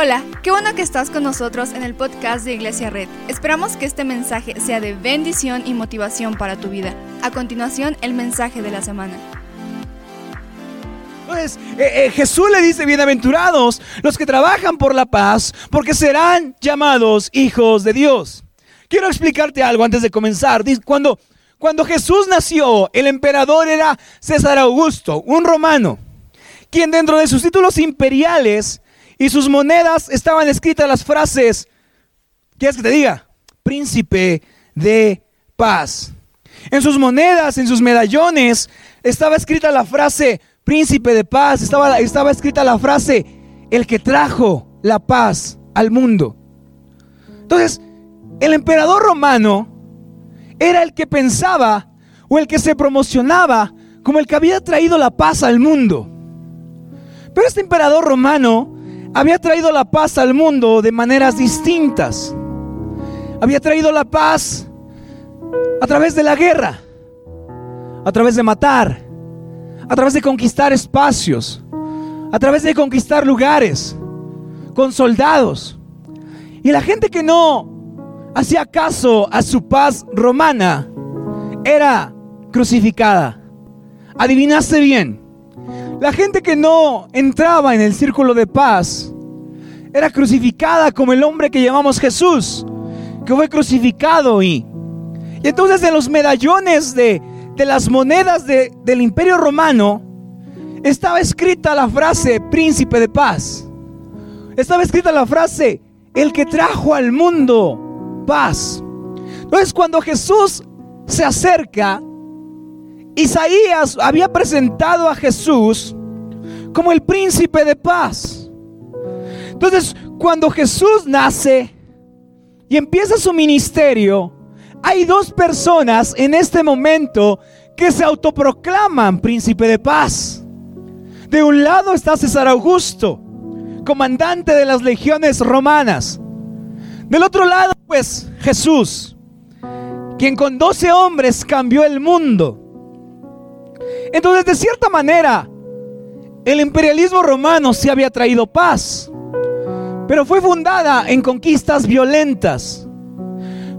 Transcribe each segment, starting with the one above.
Hola, qué bueno que estás con nosotros en el podcast de Iglesia Red. Esperamos que este mensaje sea de bendición y motivación para tu vida. A continuación, el mensaje de la semana. Entonces, eh, eh, Jesús le dice, bienaventurados los que trabajan por la paz, porque serán llamados hijos de Dios. Quiero explicarte algo antes de comenzar. Cuando, cuando Jesús nació, el emperador era César Augusto, un romano, quien dentro de sus títulos imperiales y sus monedas estaban escritas las frases, ¿quieres que te diga? Príncipe de paz. En sus monedas, en sus medallones, estaba escrita la frase príncipe de paz, estaba, estaba escrita la frase el que trajo la paz al mundo. Entonces, el emperador romano era el que pensaba o el que se promocionaba como el que había traído la paz al mundo. Pero este emperador romano había traído la paz al mundo de maneras distintas. Había traído la paz a través de la guerra, a través de matar, a través de conquistar espacios, a través de conquistar lugares, con soldados. Y la gente que no hacía caso a su paz romana era crucificada. Adivinaste bien. La gente que no entraba en el círculo de paz era crucificada como el hombre que llamamos Jesús, que fue crucificado y, y entonces en los medallones de, de las monedas de, del imperio romano estaba escrita la frase príncipe de paz. Estaba escrita la frase el que trajo al mundo paz. Entonces cuando Jesús se acerca, Isaías había presentado a Jesús como el príncipe de paz. Entonces, cuando Jesús nace y empieza su ministerio, hay dos personas en este momento que se autoproclaman príncipe de paz. De un lado está César Augusto, comandante de las legiones romanas. Del otro lado, pues Jesús, quien con doce hombres cambió el mundo. Entonces, de cierta manera, el imperialismo romano sí había traído paz, pero fue fundada en conquistas violentas.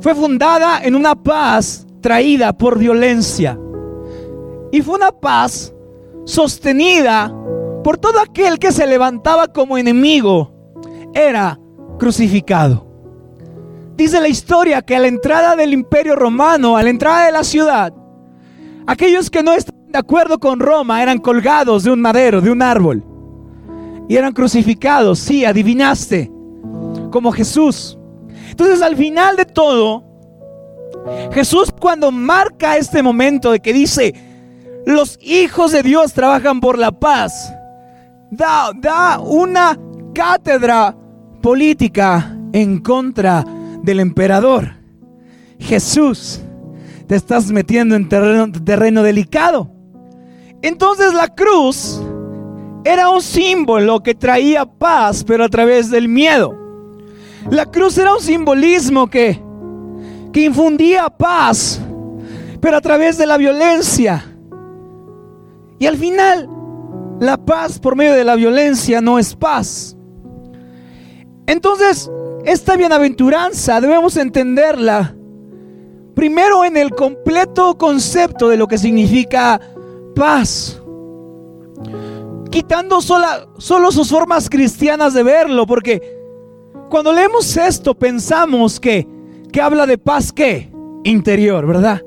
Fue fundada en una paz traída por violencia. Y fue una paz sostenida por todo aquel que se levantaba como enemigo. Era crucificado. Dice la historia que a la entrada del imperio romano, a la entrada de la ciudad, aquellos que no estaban de acuerdo con Roma, eran colgados de un madero, de un árbol. Y eran crucificados, sí, adivinaste, como Jesús. Entonces al final de todo, Jesús cuando marca este momento de que dice, los hijos de Dios trabajan por la paz, da, una cátedra política en contra del emperador. Jesús, te estás metiendo en terreno, terreno delicado. Entonces la cruz era un símbolo que traía paz, pero a través del miedo. La cruz era un simbolismo que, que infundía paz, pero a través de la violencia. Y al final, la paz por medio de la violencia no es paz. Entonces, esta bienaventuranza debemos entenderla primero en el completo concepto de lo que significa paz. Quitando sola, solo sus formas cristianas de verlo, porque cuando leemos esto pensamos que, que habla de paz que interior, ¿verdad?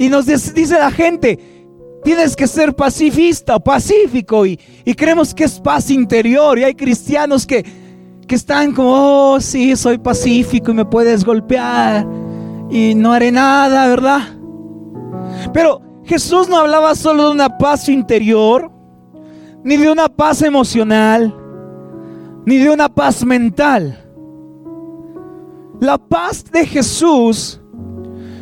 Y nos dice la gente, tienes que ser pacifista, pacífico, y, y creemos que es paz interior, y hay cristianos que, que están como, oh, sí, soy pacífico y me puedes golpear y no haré nada, ¿verdad? Pero Jesús no hablaba solo de una paz interior, ni de una paz emocional, ni de una paz mental. La paz de Jesús,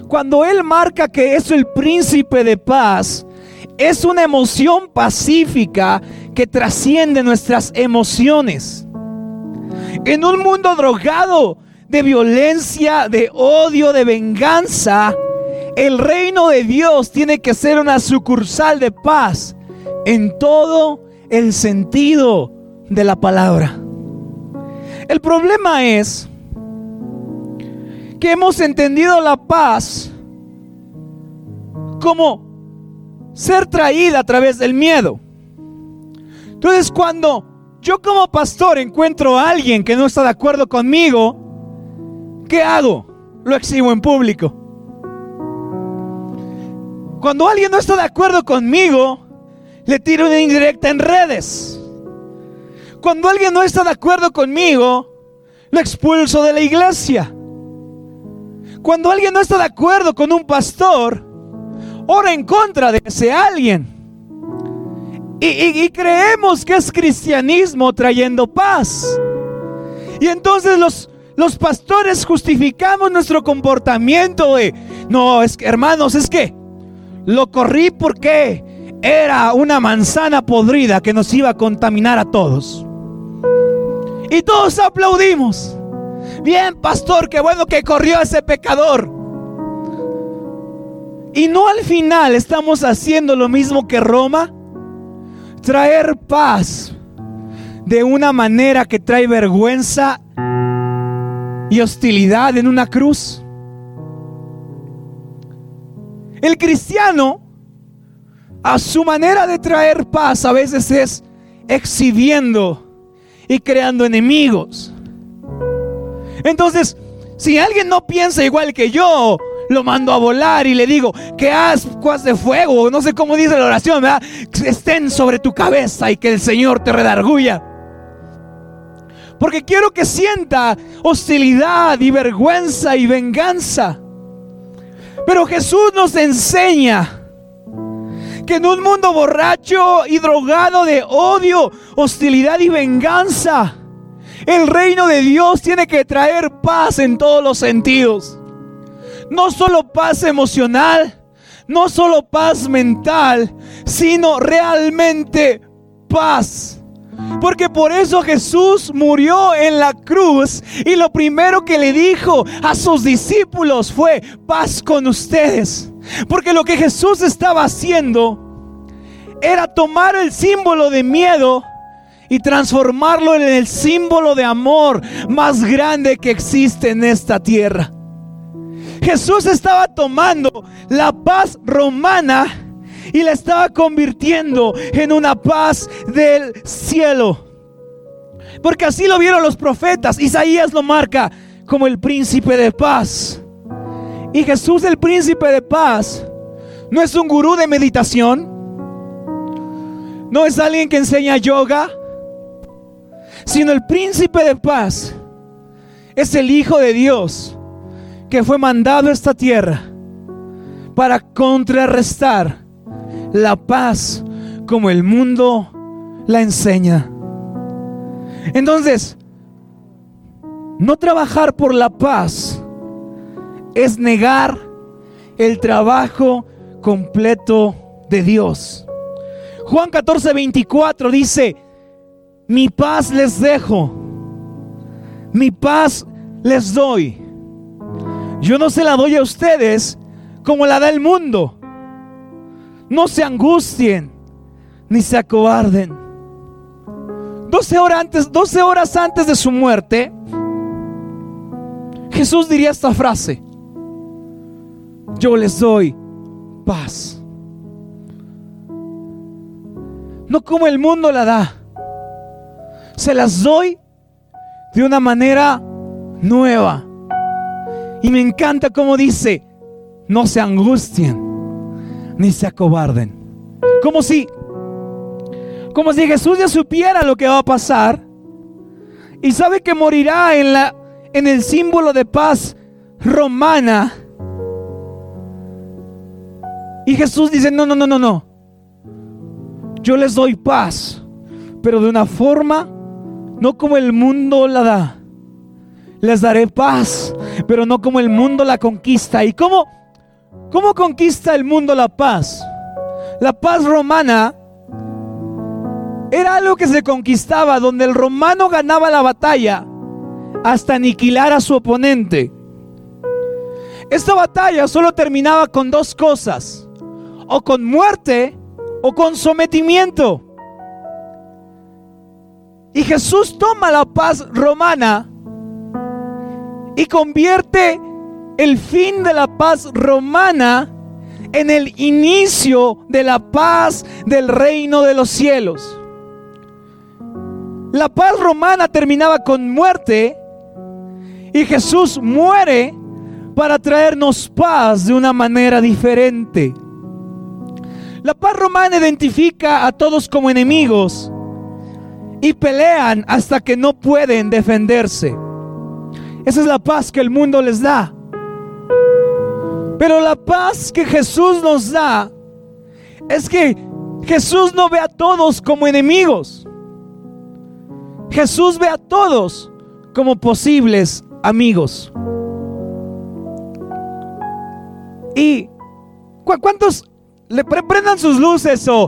cuando Él marca que es el príncipe de paz, es una emoción pacífica que trasciende nuestras emociones. En un mundo drogado de violencia, de odio, de venganza, el reino de Dios tiene que ser una sucursal de paz en todo el sentido de la palabra. El problema es que hemos entendido la paz como ser traída a través del miedo. Entonces cuando yo como pastor encuentro a alguien que no está de acuerdo conmigo, ¿qué hago? Lo exhibo en público. Cuando alguien no está de acuerdo conmigo, le tiro una indirecta en redes. Cuando alguien no está de acuerdo conmigo, lo expulso de la iglesia. Cuando alguien no está de acuerdo con un pastor, ora en contra de ese alguien. Y, creemos que es cristianismo trayendo paz. Y entonces los, los pastores justificamos nuestro comportamiento de, no, es que hermanos, es que lo corrí porque era una manzana podrida que nos iba a contaminar a todos. Y todos aplaudimos. Bien, pastor, qué bueno que corrió ese pecador. Y no al final estamos haciendo lo mismo que Roma. Traer paz de una manera que trae vergüenza y hostilidad en una cruz. El cristiano, a su manera de traer paz, a veces es exhibiendo y creando enemigos. Entonces, si alguien no piensa igual que yo, lo mando a volar y le digo que ascuas de fuego, no sé cómo dice la oración, ¿verdad? Estén sobre tu cabeza y que el Señor te redarguya. Porque quiero que sienta hostilidad y vergüenza y venganza. Pero Jesús nos enseña que en un mundo borracho y drogado de odio, hostilidad y venganza, el reino de Dios tiene que traer paz en todos los sentidos. No solo paz emocional, no solo paz mental, sino realmente paz. Porque por eso Jesús murió en la cruz y lo primero que le dijo a sus discípulos fue paz con ustedes. Porque lo que Jesús estaba haciendo era tomar el símbolo de miedo y transformarlo en el símbolo de amor más grande que existe en esta tierra. Jesús estaba tomando la paz romana y la estaba convirtiendo en una paz del cielo. Porque así lo vieron los profetas. Isaías lo marca como el príncipe de paz. Y Jesús el príncipe de paz no es un gurú de meditación. No es alguien que enseña yoga sino el príncipe de paz es el Hijo de Dios que fue mandado a esta tierra para contrarrestar la paz como el mundo la enseña. Entonces, no trabajar por la paz es negar el trabajo completo de Dios. Juan 14, 24 dice, mi paz les dejo, mi paz les doy. Yo no se la doy a ustedes como la da el mundo. No se angustien ni se acobarden. 12 horas antes, 12 horas antes de su muerte, Jesús diría esta frase. Yo les doy paz. No como el mundo la da se las doy de una manera nueva. Y me encanta como dice, no se angustien ni se acobarden. Como si como si Jesús ya supiera lo que va a pasar y sabe que morirá en la en el símbolo de paz romana. Y Jesús dice, "No, no, no, no, no. Yo les doy paz, pero de una forma no como el mundo la da. Les daré paz, pero no como el mundo la conquista. ¿Y cómo, cómo conquista el mundo la paz? La paz romana era algo que se conquistaba donde el romano ganaba la batalla hasta aniquilar a su oponente. Esta batalla solo terminaba con dos cosas, o con muerte o con sometimiento. Y Jesús toma la paz romana y convierte el fin de la paz romana en el inicio de la paz del reino de los cielos. La paz romana terminaba con muerte y Jesús muere para traernos paz de una manera diferente. La paz romana identifica a todos como enemigos y pelean hasta que no pueden defenderse. Esa es la paz que el mundo les da. Pero la paz que Jesús nos da es que Jesús no ve a todos como enemigos. Jesús ve a todos como posibles amigos. ¿Y cuántos le prendan sus luces o,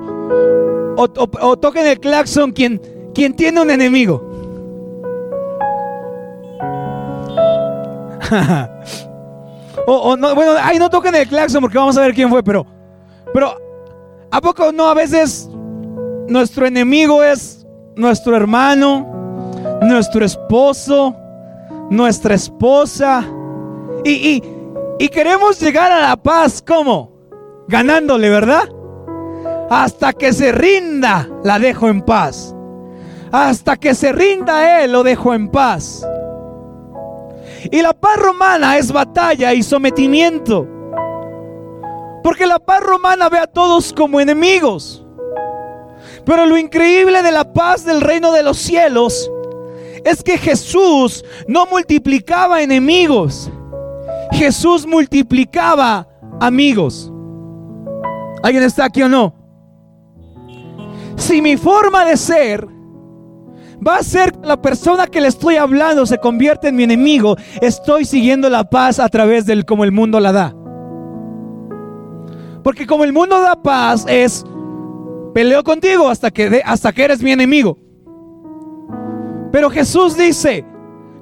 toquen el claxon quien, quien tiene un enemigo? O, no, bueno, ahí no toquen el claxon porque vamos a ver quién fue, pero, pero, ¿a poco no a veces nuestro enemigo es nuestro hermano, nuestro esposo, nuestra esposa? Y, y queremos llegar a la paz, ¿cómo? Ganándole, ¿verdad? Hasta que se rinda, la dejo en paz. Hasta que se rinda Él, lo dejo en paz. Y la paz romana es batalla y sometimiento. Porque la paz romana ve a todos como enemigos. Pero lo increíble de la paz del reino de los cielos es que Jesús no multiplicaba enemigos. Jesús multiplicaba amigos. ¿Alguien está aquí o no? Si mi forma de ser va a ser que la persona que le estoy hablando se convierte en mi enemigo. Estoy siguiendo la paz a través del como el mundo la da. Porque como el mundo da paz es peleo contigo hasta que, hasta que eres mi enemigo. Pero Jesús dice,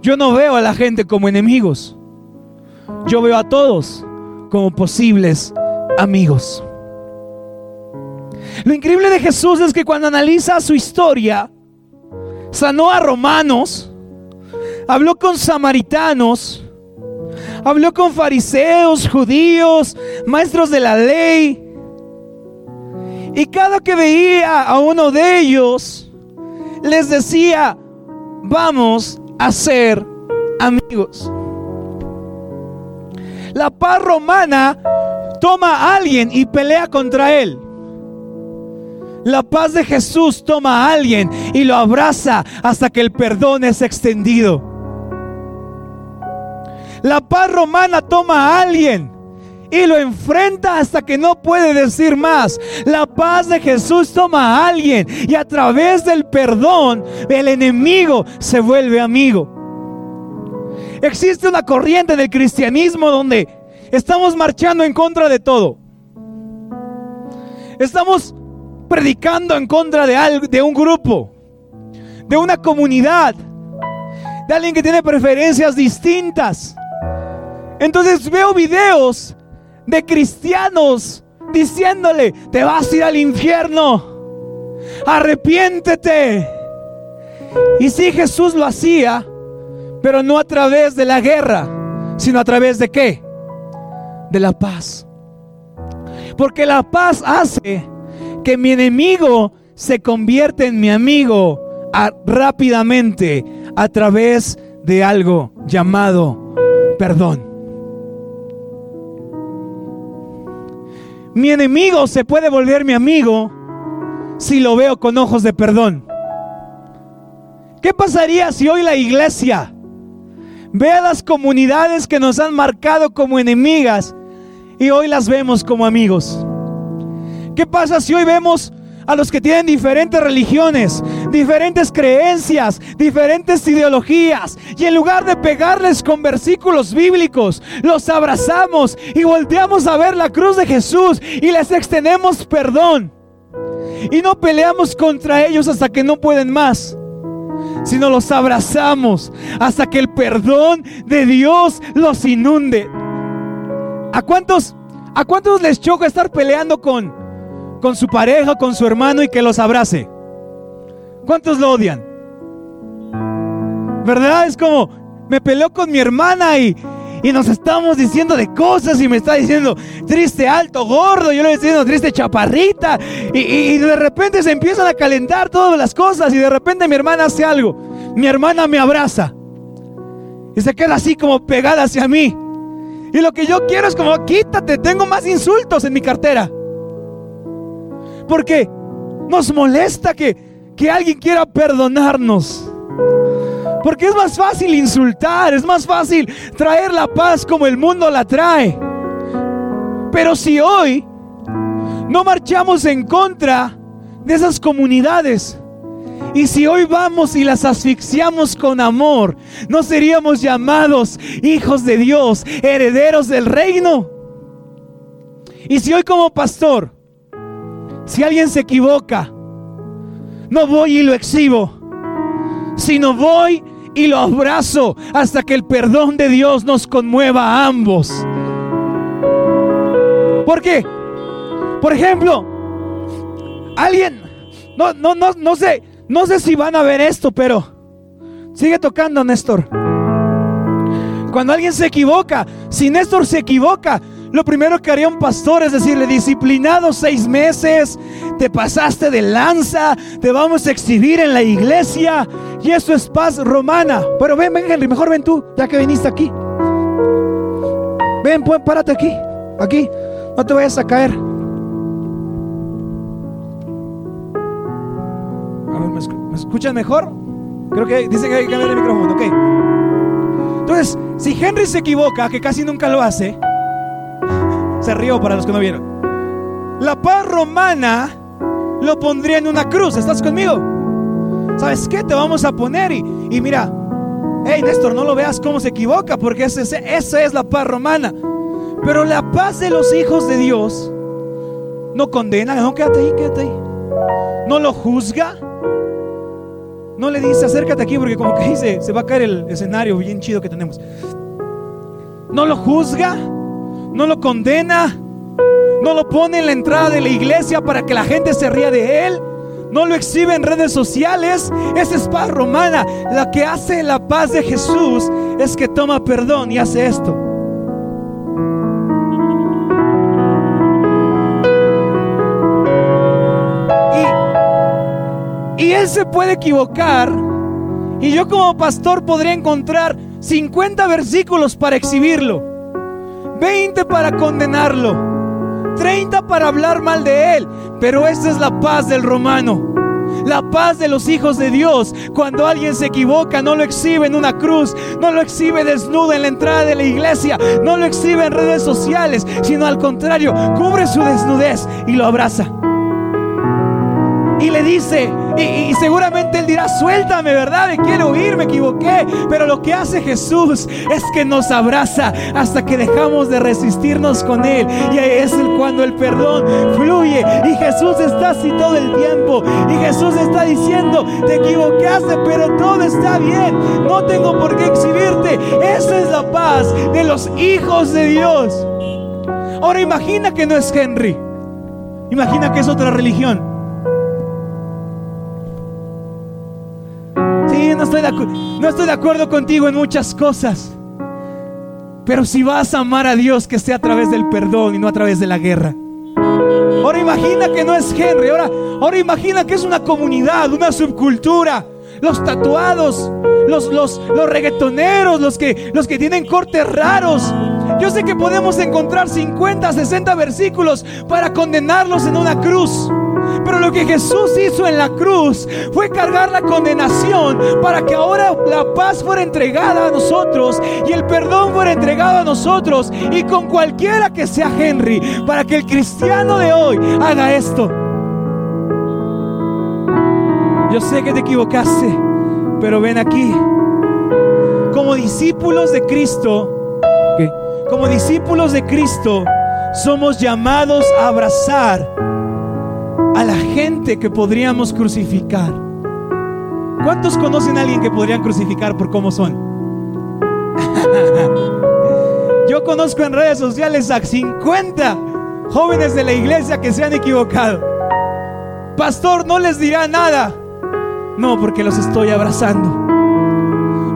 yo no veo a la gente como enemigos. Yo veo a todos como posibles amigos. Lo increíble de Jesús es que cuando analiza su historia, sanó a romanos, habló con samaritanos, habló con fariseos, judíos, maestros de la ley. Y cada que veía a uno de ellos, les decía, vamos a ser amigos. La paz romana toma a alguien y pelea contra él. La paz de Jesús toma a alguien y lo abraza hasta que el perdón es extendido. La paz romana toma a alguien y lo enfrenta hasta que no puede decir más. La paz de Jesús toma a alguien y a través del perdón el enemigo se vuelve amigo. Existe una corriente en el cristianismo donde estamos marchando en contra de todo. Estamos predicando en contra de, algo, de un grupo, de una comunidad, de alguien que tiene preferencias distintas. Entonces veo videos de cristianos diciéndole, te vas a ir al infierno, arrepiéntete. Y si Jesús lo hacía, pero no a través de la guerra, sino a través de qué? De la paz. Porque la paz hace que mi enemigo se convierte en mi amigo rápidamente a través de algo llamado perdón. Mi enemigo se puede volver mi amigo si lo veo con ojos de perdón. ¿Qué pasaría si hoy la iglesia ve a las comunidades que nos han marcado como enemigas y hoy las vemos como amigos? ¿Qué pasa si hoy vemos a los que tienen diferentes religiones, diferentes creencias, diferentes ideologías. Y en lugar de pegarles con versículos bíblicos, los abrazamos y volteamos a ver la cruz de Jesús y les extendemos perdón. Y no peleamos contra ellos hasta que no pueden más, sino los abrazamos hasta que el perdón de Dios los inunde. ¿A cuántos, a cuántos les choca estar peleando con con su pareja, con su hermano y que los abrace. ¿Cuántos lo odian? ¿Verdad? Es como, me peleó con mi hermana y, y nos estamos diciendo de cosas y me está diciendo triste, alto, gordo. Yo le estoy diciendo triste, chaparrita. Y, y, de repente se empiezan a calentar todas las cosas y de repente mi hermana hace algo. Mi hermana me abraza y se queda así como pegada hacia mí. Y lo que yo quiero es como, quítate, tengo más insultos en mi cartera. Porque nos molesta que, que alguien quiera perdonarnos. Porque es más fácil insultar, es más fácil traer la paz como el mundo la trae. Pero si hoy no marchamos en contra de esas comunidades, y si hoy vamos y las asfixiamos con amor, ¿no seríamos llamados hijos de Dios, herederos del reino? Y si hoy como pastor, si alguien se equivoca, no voy y lo exhibo, sino voy y lo abrazo hasta que el perdón de Dios nos conmueva a ambos. ¿Por qué? Por ejemplo, alguien, no, no, no, no sé, no sé si van a ver esto, pero sigue tocando, Néstor. Cuando alguien se equivoca, si Néstor se equivoca, lo primero que haría un pastor es decirle, disciplinado seis meses, te pasaste de lanza, te vamos a exhibir en la iglesia. Y eso es paz romana. Pero ven, ven, Henry, mejor ven tú, ya que viniste aquí. Ven, pues, párate aquí, aquí, no te vayas a caer. A ver, ¿me, escuchan mejor? Creo que dicen que hay que cambiar el micrófono, ok. Entonces, si Henry se equivoca, que casi nunca lo hace, se rió para los que no vieron. La paz romana lo pondría en una cruz. ¿Estás conmigo? ¿Sabes qué? Te vamos a poner y, mira, hey Néstor, no lo veas cómo se equivoca, porque esa es la paz romana. Pero la paz de los hijos de Dios no condena, no, quédate ahí, quédate ahí. No lo juzga, no le dice, acércate aquí porque como que dice, se va a caer el escenario bien chido que tenemos. No lo juzga, no lo condena, no lo pone en la entrada de la iglesia para que la gente se ría de él. No lo exhibe en redes sociales. Esa es paz romana. La que hace la paz de Jesús es que toma perdón y hace esto. Y él se puede equivocar. Y yo como pastor podría encontrar 50 versículos para exhibirlo. 20 para condenarlo. 30 para hablar mal de él. Pero esa es la paz del romano. La paz de los hijos de Dios. Cuando alguien se equivoca, no lo exhibe en una cruz, no lo exhibe desnudo en la entrada de la iglesia, no lo exhibe en redes sociales, sino al contrario, cubre su desnudez y lo abraza y le dice, y, seguramente él dirá, suéltame, ¿verdad? Me quiero huir, me equivoqué. Pero lo que hace Jesús es que nos abraza hasta que dejamos de resistirnos con él. Y es cuando el perdón fluye. Y Jesús está así todo el tiempo. Y Jesús está diciendo, te equivocaste, pero todo está bien. No tengo por qué exhibirte. Esa es la paz de los hijos de Dios. Ahora imagina que no es Henry. Imagina que es otra religión. No estoy de acuerdo contigo en muchas cosas. Pero si vas a amar a Dios, que sea a través del perdón y no a través de la guerra. Ahora imagina que no es Henry. Ahora, ahora imagina que es una comunidad, una subcultura. Los tatuados, los, los, los reggaetoneros, los que, los que tienen cortes raros. Yo sé que podemos encontrar 50, 60 versículos para condenarlos en una cruz. Pero lo que Jesús hizo en la cruz fue cargar la condenación para que ahora la paz fuera entregada a nosotros y el perdón fuera entregado a nosotros y con cualquiera que sea Henry, para que el cristiano de hoy haga esto. Yo sé que te equivocaste, pero ven aquí. Como discípulos de Cristo, como discípulos de Cristo, somos llamados a abrazar a la gente que podríamos crucificar. ¿Cuántos conocen a alguien que podrían crucificar por cómo son? Yo conozco en redes sociales a 50 jóvenes de la iglesia que se han equivocado. Pastor, no les dirá nada. No, porque los estoy abrazando.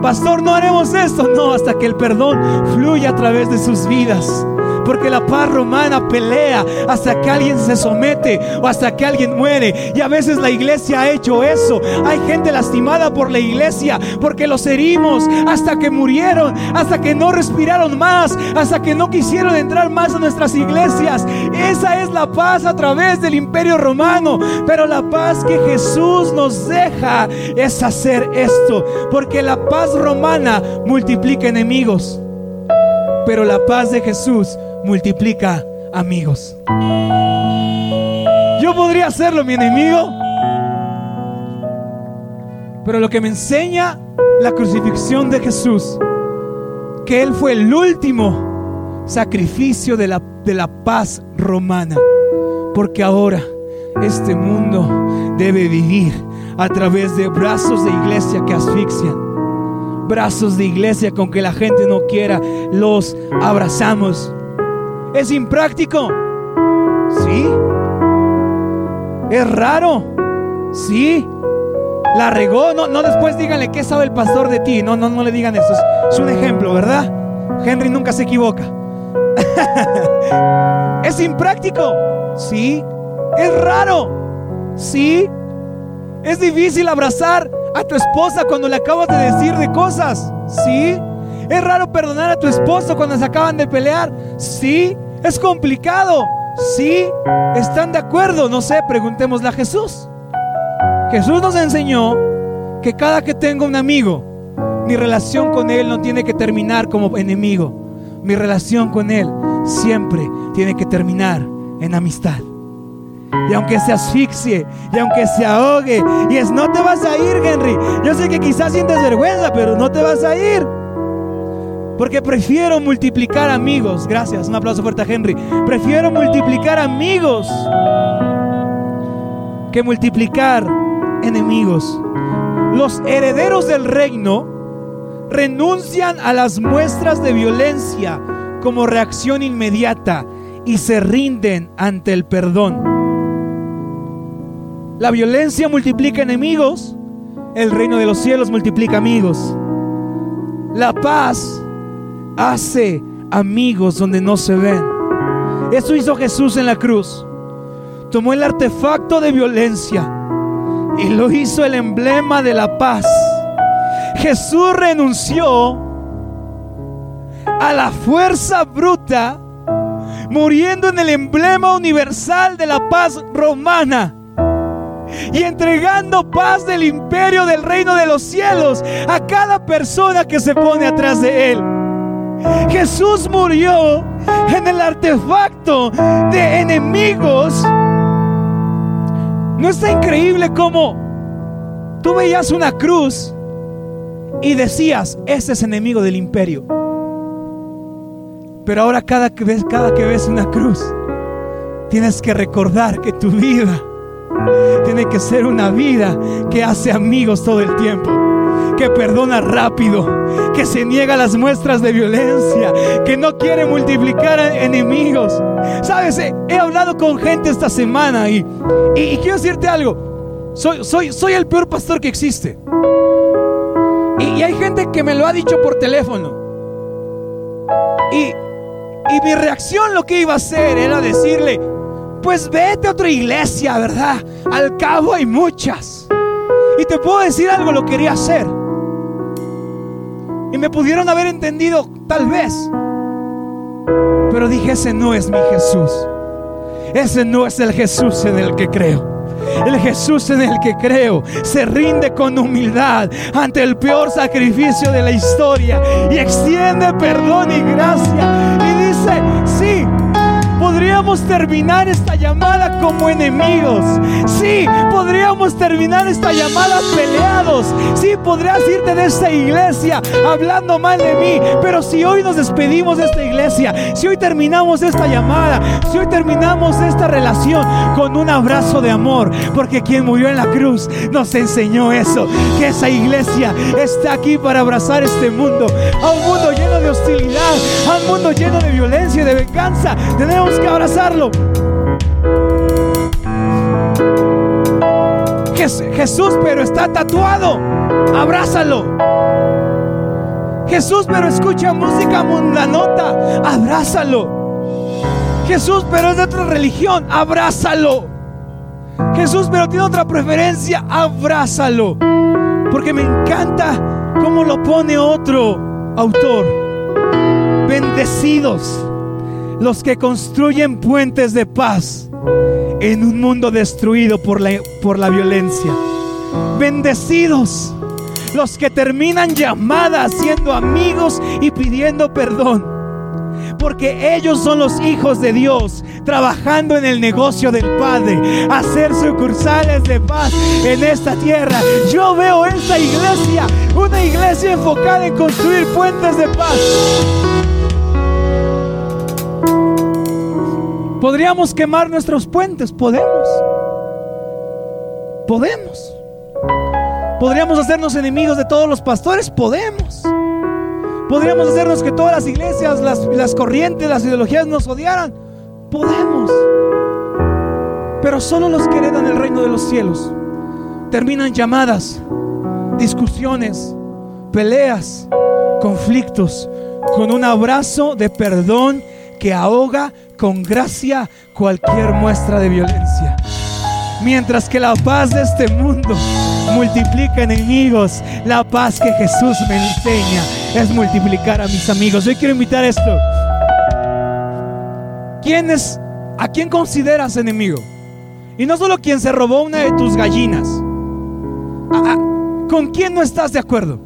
Pastor, no haremos esto. No, hasta que el perdón fluya a través de sus vidas. Porque la paz romana pelea hasta que alguien se somete o hasta que alguien muere. Y a veces la iglesia ha hecho eso. Hay gente lastimada por la iglesia porque los herimos hasta que murieron, hasta que no respiraron más, hasta que no quisieron entrar más a nuestras iglesias. Esa es la paz a través del imperio romano. Pero la paz que Jesús nos deja es hacer esto. Porque la paz romana multiplica enemigos. Pero la paz de Jesús multiplica amigos. Yo podría hacerlo, mi enemigo. Pero lo que me enseña la crucifixión de Jesús, que Él fue el último sacrificio de la, de la paz romana. Porque ahora este mundo debe vivir a través de brazos de iglesia que asfixian. Brazos de iglesia con que la gente no quiera, los abrazamos ¿Es impráctico? Sí. ¿Es raro? Sí. ¿La regó? No, no después díganle qué sabe el pastor de ti. No, no, no le digan eso. Es, un ejemplo, ¿verdad? Henry nunca se equivoca. ¿Es impráctico? Sí. ¿Es raro? Sí. ¿Es difícil abrazar a tu esposa cuando le acabas de decir de cosas? Sí. ¿Es raro perdonar a tu esposo cuando se acaban de pelear? Sí. ¿Es complicado? Sí. ¿Están de acuerdo? No sé, preguntémosle a Jesús. Jesús nos enseñó que cada que tengo un amigo, mi relación con él no tiene que terminar como enemigo. Mi relación con él siempre tiene que terminar en amistad. Y aunque se asfixie, y aunque se ahogue, y es, no te vas a ir, Henry. Yo sé que quizás sientes vergüenza, pero no te vas a ir. Porque prefiero multiplicar amigos. Gracias, un aplauso fuerte a Henry. Prefiero multiplicar amigos que multiplicar enemigos. Los herederos del reino renuncian a las muestras de violencia como reacción inmediata y se rinden ante el perdón. La violencia multiplica enemigos, el reino de los cielos multiplica amigos. La paz hace amigos donde no se ven. Eso hizo Jesús en la cruz. Tomó el artefacto de violencia y lo hizo el emblema de la paz. Jesús renunció a la fuerza bruta, muriendo en el emblema universal de la paz romana y entregando paz del imperio del reino de los cielos a cada persona que se pone atrás de él. Jesús murió en el artefacto de enemigos. ¿No está increíble cómo tú veías una cruz y decías, ese es enemigo del imperio? Pero ahora cada que ves, cada que ves una cruz, tienes que recordar que tu vida tiene que ser una vida que hace amigos todo el tiempo que perdona rápido, que se niega a las muestras de violencia, que no quiere multiplicar enemigos. Sabes, he, hablado con gente esta semana y, y, quiero decirte algo. Soy, soy, soy el peor pastor que existe. Y, hay gente que me lo ha dicho por teléfono. Y, y mi reacción lo que iba a hacer era decirle, pues vete a otra iglesia, ¿verdad? Al cabo hay muchas. Y te puedo decir algo, lo quería hacer. Y me pudieron haber entendido tal vez. Pero dije, ese no es mi Jesús. Ese no es el Jesús en el que creo. El Jesús en el que creo se rinde con humildad ante el peor sacrificio de la historia y extiende perdón y gracia. Y dice, sí, podríamos terminar esta llamada como enemigos. Sí, podríamos terminar esta llamada peleados. Sí, podrías irte de esta iglesia hablando mal de mí. Pero si hoy nos despedimos de esta iglesia, si hoy terminamos esta llamada, si hoy terminamos esta relación con un abrazo de amor, porque quien murió en la cruz nos enseñó eso, que esa iglesia está aquí para abrazar este mundo, a un mundo lleno de hostilidad, a un mundo lleno de violencia y de venganza. Tenemos que abrazarlo. Jesús, pero está tatuado. Abrázalo. Jesús, pero escucha música mundanota, abrázalo. Jesús, pero es de otra religión, abrázalo. Jesús, pero tiene otra preferencia, abrázalo. Porque me encanta cómo lo pone otro autor. Bendecidos los que construyen puentes de paz en un mundo destruido por la, por la violencia. Bendecidos los que terminan llamadas siendo amigos y pidiendo perdón. Porque ellos son los hijos de Dios, trabajando en el negocio del Padre, hacer sucursales de paz en esta tierra. Yo veo esta iglesia, una iglesia enfocada en construir puentes de paz. Podríamos quemar nuestros puentes, podemos. Podemos. Podríamos hacernos enemigos de todos los pastores, podemos. Podríamos hacernos que todas las iglesias, las, las corrientes, las ideologías nos odiaran, podemos. Pero solo los que heredan el reino de los cielos terminan llamadas, discusiones, peleas, conflictos, con un abrazo de perdón que ahoga con gracia cualquier muestra de violencia. Mientras que la paz de este mundo multiplica enemigos, la paz que Jesús me enseña es multiplicar a mis amigos. Hoy quiero invitar esto. ¿Quién es, ¿A quién consideras enemigo? Y no solo quien se robó una de tus gallinas. ¿Con quién no estás de acuerdo?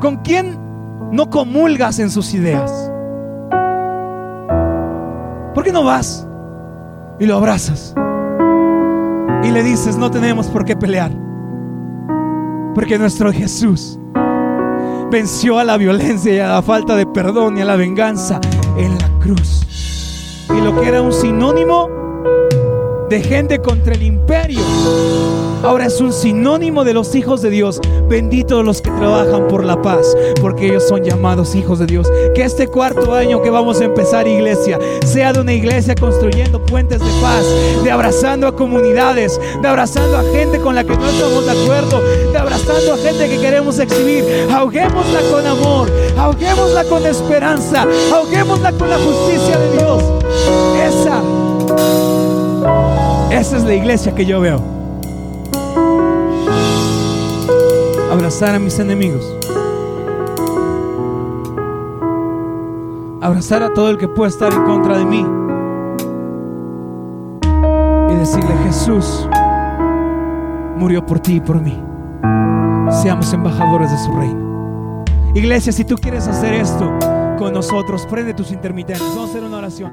¿Con quién no comulgas en sus ideas? ¿Por qué no vas y lo abrazas? Y le dices, no tenemos por qué pelear. Porque nuestro Jesús venció a la violencia y a la falta de perdón y a la venganza en la cruz. Y lo que era un sinónimo de gente contra el imperio ahora es un sinónimo de los hijos de Dios. Benditos los que trabajan por la paz, porque ellos son llamados hijos de Dios. Que este cuarto año que vamos a empezar iglesia sea de una iglesia construyendo puentes de paz, de abrazando a comunidades, de abrazando a gente con la que no estamos de acuerdo, de abrazando a gente que queremos exhibir. Ahoguémosla con amor, ahoguémosla con esperanza, ahoguémosla con la justicia de Dios. Esa, esa es la iglesia que yo veo. abrazar a mis enemigos, abrazar a todo el que pueda estar en contra de mí y decirle, Jesús murió por ti y por mí. Seamos embajadores de su reino. Iglesia, si tú quieres hacer esto con nosotros, prende tus intermitentes. Vamos a hacer una oración.